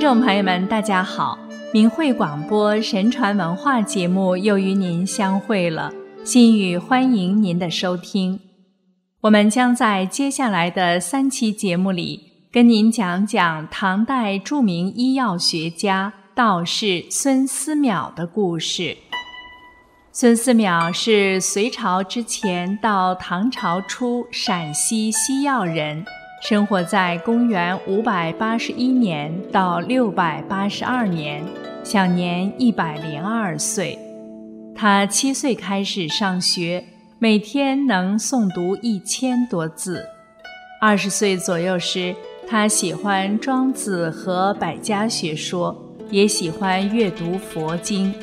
听众朋友们，大家好！明慧广播神传文化节目又与您相会了，心语欢迎您的收听。我们将在接下来的三期节目里，跟您讲讲唐代著名医药学家道士孙思邈的故事。孙思邈是隋朝之前到唐朝初陕西西药人。生活在公元五百八十一年到六百八十二年，享年一百零二岁。他七岁开始上学，每天能诵读一千多字。二十岁左右时，他喜欢庄子和百家学说，也喜欢阅读佛经。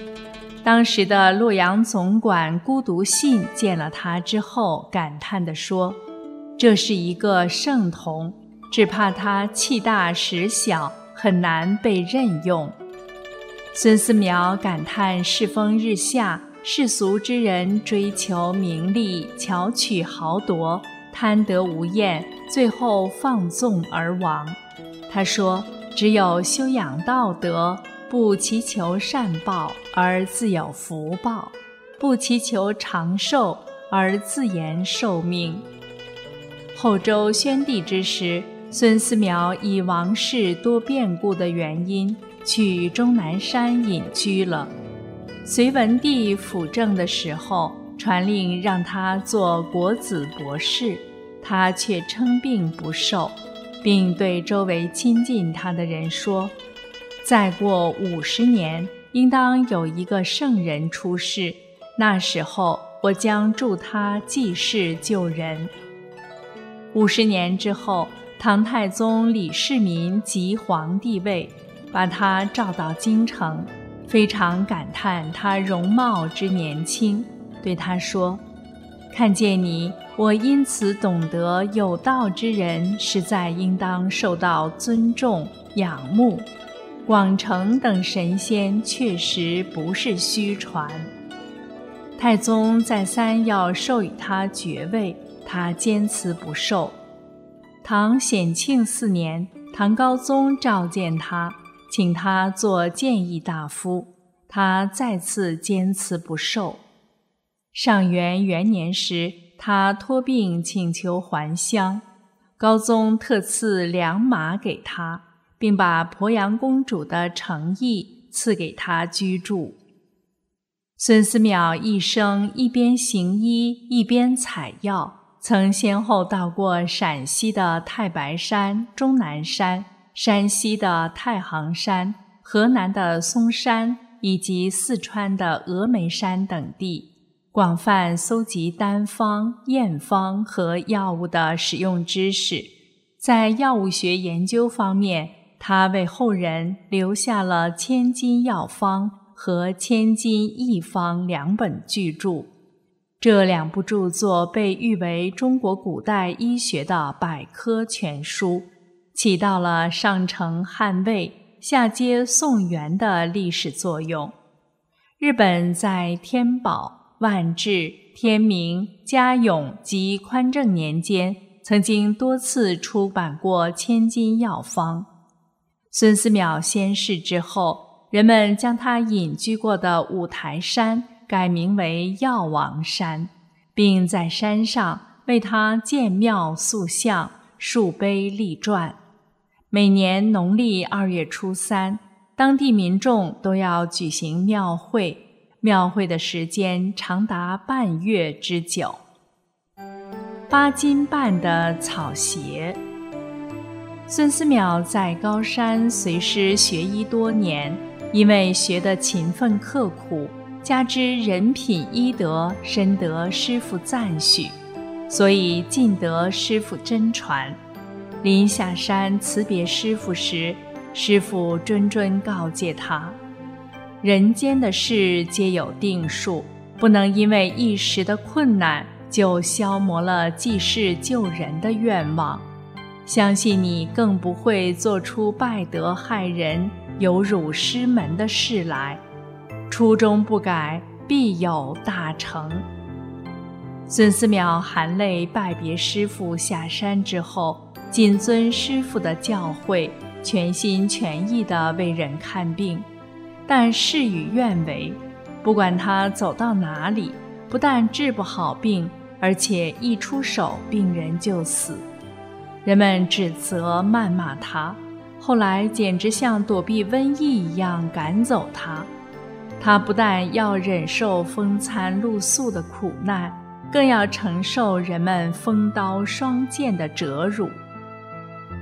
当时的洛阳总管孤独信见了他之后，感叹地说。这是一个圣童，只怕他气大识小，很难被任用。孙思邈感叹世风日下，世俗之人追求名利，巧取豪夺，贪得无厌，最后放纵而亡。他说：“只有修养道德，不祈求善报而自有福报，不祈求长寿而自延寿命。”后周宣帝之时，孙思邈以王室多变故的原因，去终南山隐居了。隋文帝辅政的时候，传令让他做国子博士，他却称病不受，并对周围亲近他的人说：“再过五十年，应当有一个圣人出世，那时候我将助他济世救人。”五十年之后，唐太宗李世民即皇帝位，把他召到京城，非常感叹他容貌之年轻，对他说：“看见你，我因此懂得有道之人实在应当受到尊重仰慕。广成等神仙确实不是虚传。”太宗再三要授予他爵位。他坚持不受。唐显庆四年，唐高宗召见他，请他做谏议大夫，他再次坚持不受。上元元年时，他托病请求还乡，高宗特赐良马给他，并把鄱阳公主的诚意赐给他居住。孙思邈一生一边行医，一边采药。曾先后到过陕西的太白山、终南山、山西的太行山、河南的嵩山以及四川的峨眉山等地，广泛搜集单方、验方和药物的使用知识。在药物学研究方面，他为后人留下了《千金药方》和《千金一方》两本巨著。这两部著作被誉为中国古代医学的百科全书，起到了上承汉魏、下接宋元的历史作用。日本在天宝、万治、天明、嘉永及宽政年间，曾经多次出版过《千金药方》。孙思邈仙逝之后，人们将他隐居过的五台山。改名为药王山，并在山上为他建庙塑像、树碑立传。每年农历二月初三，当地民众都要举行庙会，庙会的时间长达半月之久。八斤半的草鞋。孙思邈在高山随师学医多年，因为学得勤奋刻苦。加之人品医德深得师傅赞许，所以尽得师傅真传。临下山辞别师傅时，师傅谆谆告诫他：人间的事皆有定数，不能因为一时的困难就消磨了济世救人的愿望。相信你更不会做出败德害人、有辱师门的事来。初衷不改，必有大成。孙思邈含泪拜别师傅，下山之后，谨遵师傅的教诲，全心全意地为人看病，但事与愿违。不管他走到哪里，不但治不好病，而且一出手，病人就死。人们指责、谩骂他，后来简直像躲避瘟疫一样赶走他。他不但要忍受风餐露宿的苦难，更要承受人们锋刀双剑的折辱。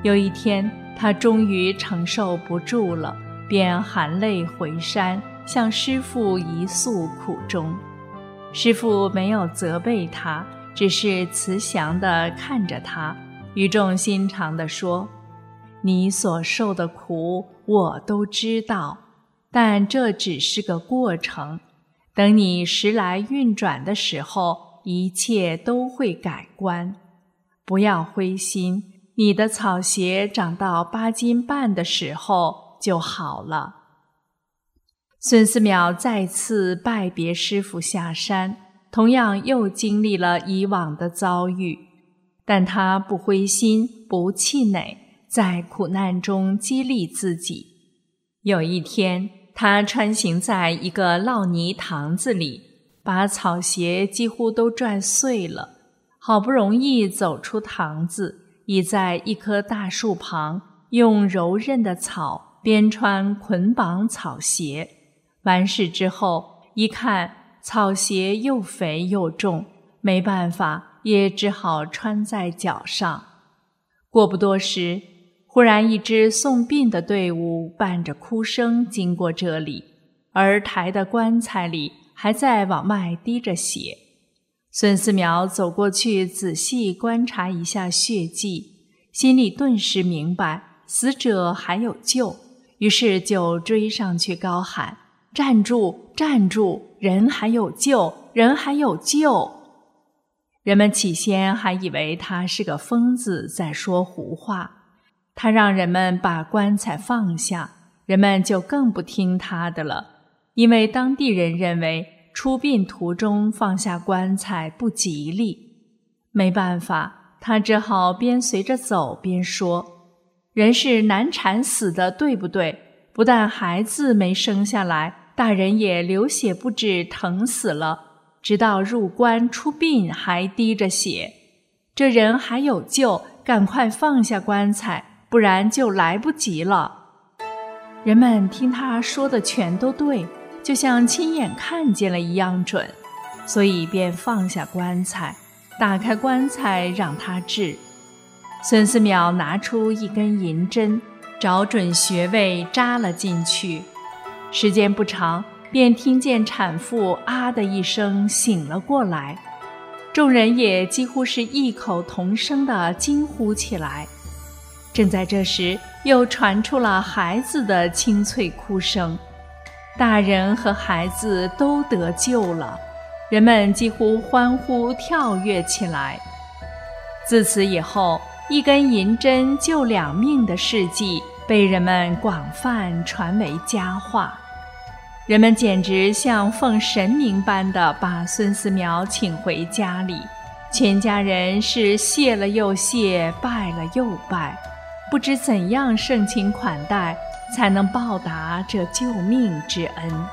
有一天，他终于承受不住了，便含泪回山。向师父一诉苦衷，师父没有责备他，只是慈祥地看着他，语重心长地说：“你所受的苦我都知道，但这只是个过程。等你时来运转的时候，一切都会改观。不要灰心，你的草鞋长到八斤半的时候就好了。”孙思邈再次拜别师傅下山，同样又经历了以往的遭遇，但他不灰心，不气馁，在苦难中激励自己。有一天，他穿行在一个涝泥塘子里，把草鞋几乎都拽碎了，好不容易走出塘子，倚在一棵大树旁，用柔韧的草编穿捆绑草鞋。完事之后，一看草鞋又肥又重，没办法，也只好穿在脚上。过不多时，忽然一支送殡的队伍伴着哭声经过这里，而抬的棺材里还在往外滴着血。孙思邈走过去仔细观察一下血迹，心里顿时明白死者还有救，于是就追上去高喊。站住！站住！人还有救！人还有救！人们起先还以为他是个疯子，在说胡话。他让人们把棺材放下，人们就更不听他的了，因为当地人认为出殡途中放下棺材不吉利。没办法，他只好边随着走边说：“人是难产死的，对不对？不但孩子没生下来。”大人也流血不止，疼死了，直到入棺出殡还滴着血。这人还有救，赶快放下棺材，不然就来不及了。人们听他说的全都对，就像亲眼看见了一样准，所以便放下棺材，打开棺材让他治。孙思邈拿出一根银针，找准穴位扎了进去。时间不长，便听见产妇“啊”的一声醒了过来，众人也几乎是异口同声地惊呼起来。正在这时，又传出了孩子的清脆哭声，大人和孩子都得救了，人们几乎欢呼跳跃起来。自此以后，一根银针救两命的事迹被人们广泛传为佳话。人们简直像奉神明般的把孙思邈请回家里，全家人是谢了又谢，拜了又拜，不知怎样盛情款待才能报答这救命之恩。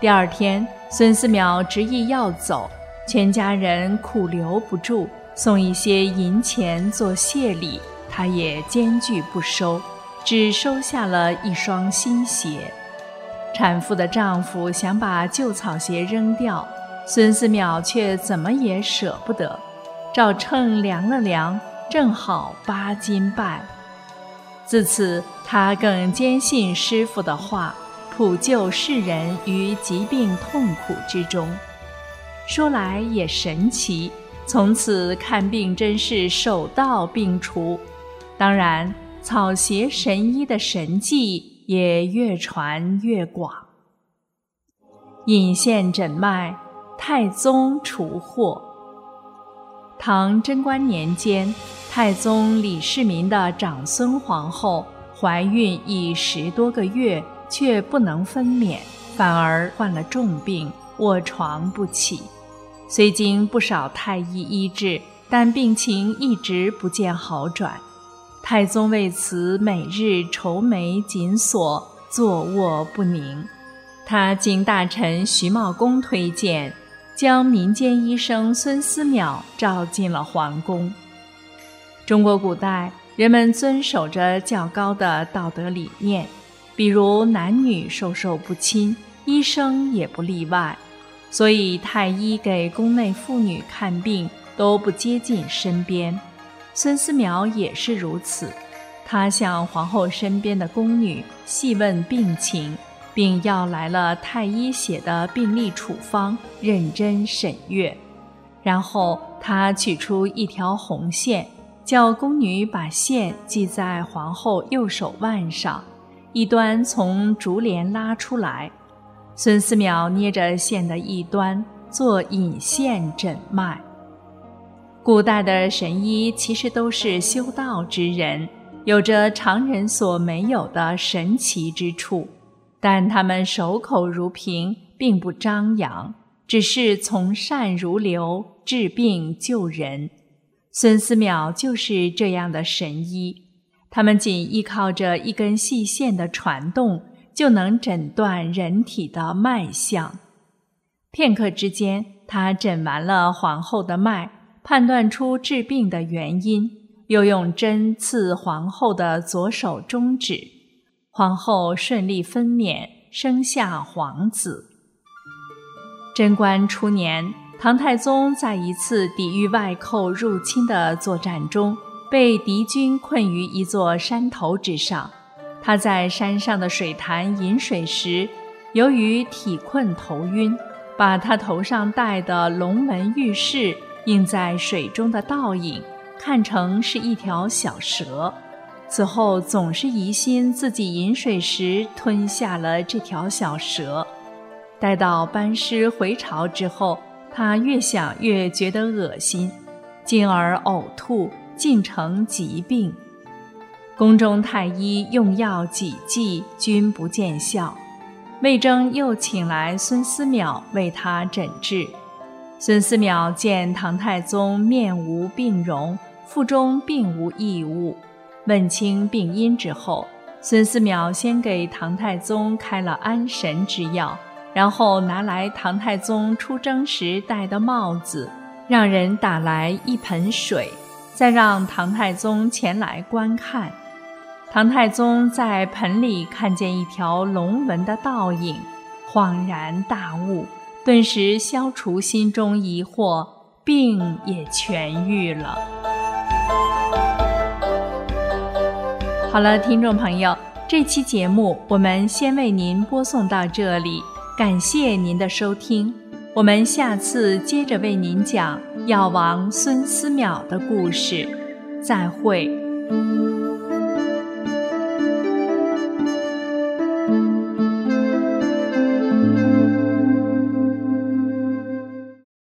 第二天，孙思邈执意要走，全家人苦留不住，送一些银钱做谢礼，他也坚决不收，只收下了一双新鞋。产妇的丈夫想把旧草鞋扔掉，孙思邈却怎么也舍不得，照秤量了量，正好八斤半。自此，他更坚信师傅的话，普救世人于疾病痛苦之中。说来也神奇，从此看病真是手到病除。当然，草鞋神医的神迹。也越传越广。引线诊脉，太宗除祸。唐贞观年间，太宗李世民的长孙皇后怀孕已十多个月，却不能分娩，反而患了重病，卧床不起。虽经不少太医医治，但病情一直不见好转。太宗为此每日愁眉紧锁，坐卧不宁。他经大臣徐茂公推荐，将民间医生孙思邈召进了皇宫。中国古代人们遵守着较高的道德理念，比如男女授受不亲，医生也不例外。所以太医给宫内妇女看病都不接近身边。孙思邈也是如此，他向皇后身边的宫女细问病情。并要来了太医写的病历处方，认真审阅。然后他取出一条红线，叫宫女把线系在皇后右手腕上，一端从竹帘拉出来。孙思邈捏着线的一端做引线诊脉。古代的神医其实都是修道之人，有着常人所没有的神奇之处。但他们守口如瓶，并不张扬，只是从善如流，治病救人。孙思邈就是这样的神医，他们仅依靠着一根细线的传动，就能诊断人体的脉象。片刻之间，他诊完了皇后的脉，判断出治病的原因，又用针刺皇后的左手中指。皇后顺利分娩，生下皇子。贞观初年，唐太宗在一次抵御外寇入侵的作战中，被敌军困于一座山头之上。他在山上的水潭饮水时，由于体困头晕，把他头上戴的龙纹玉饰映在水中的倒影，看成是一条小蛇。此后总是疑心自己饮水时吞下了这条小蛇，待到班师回朝之后，他越想越觉得恶心，进而呕吐，竟成疾病。宫中太医用药几剂均不见效，魏征又请来孙思邈为他诊治。孙思邈见唐太宗面无病容，腹中并无异物。问清病因之后，孙思邈先给唐太宗开了安神之药，然后拿来唐太宗出征时戴的帽子，让人打来一盆水，再让唐太宗前来观看。唐太宗在盆里看见一条龙纹的倒影，恍然大悟，顿时消除心中疑惑，病也痊愈了。好了，听众朋友，这期节目我们先为您播送到这里，感谢您的收听。我们下次接着为您讲药王孙思邈的故事，再会。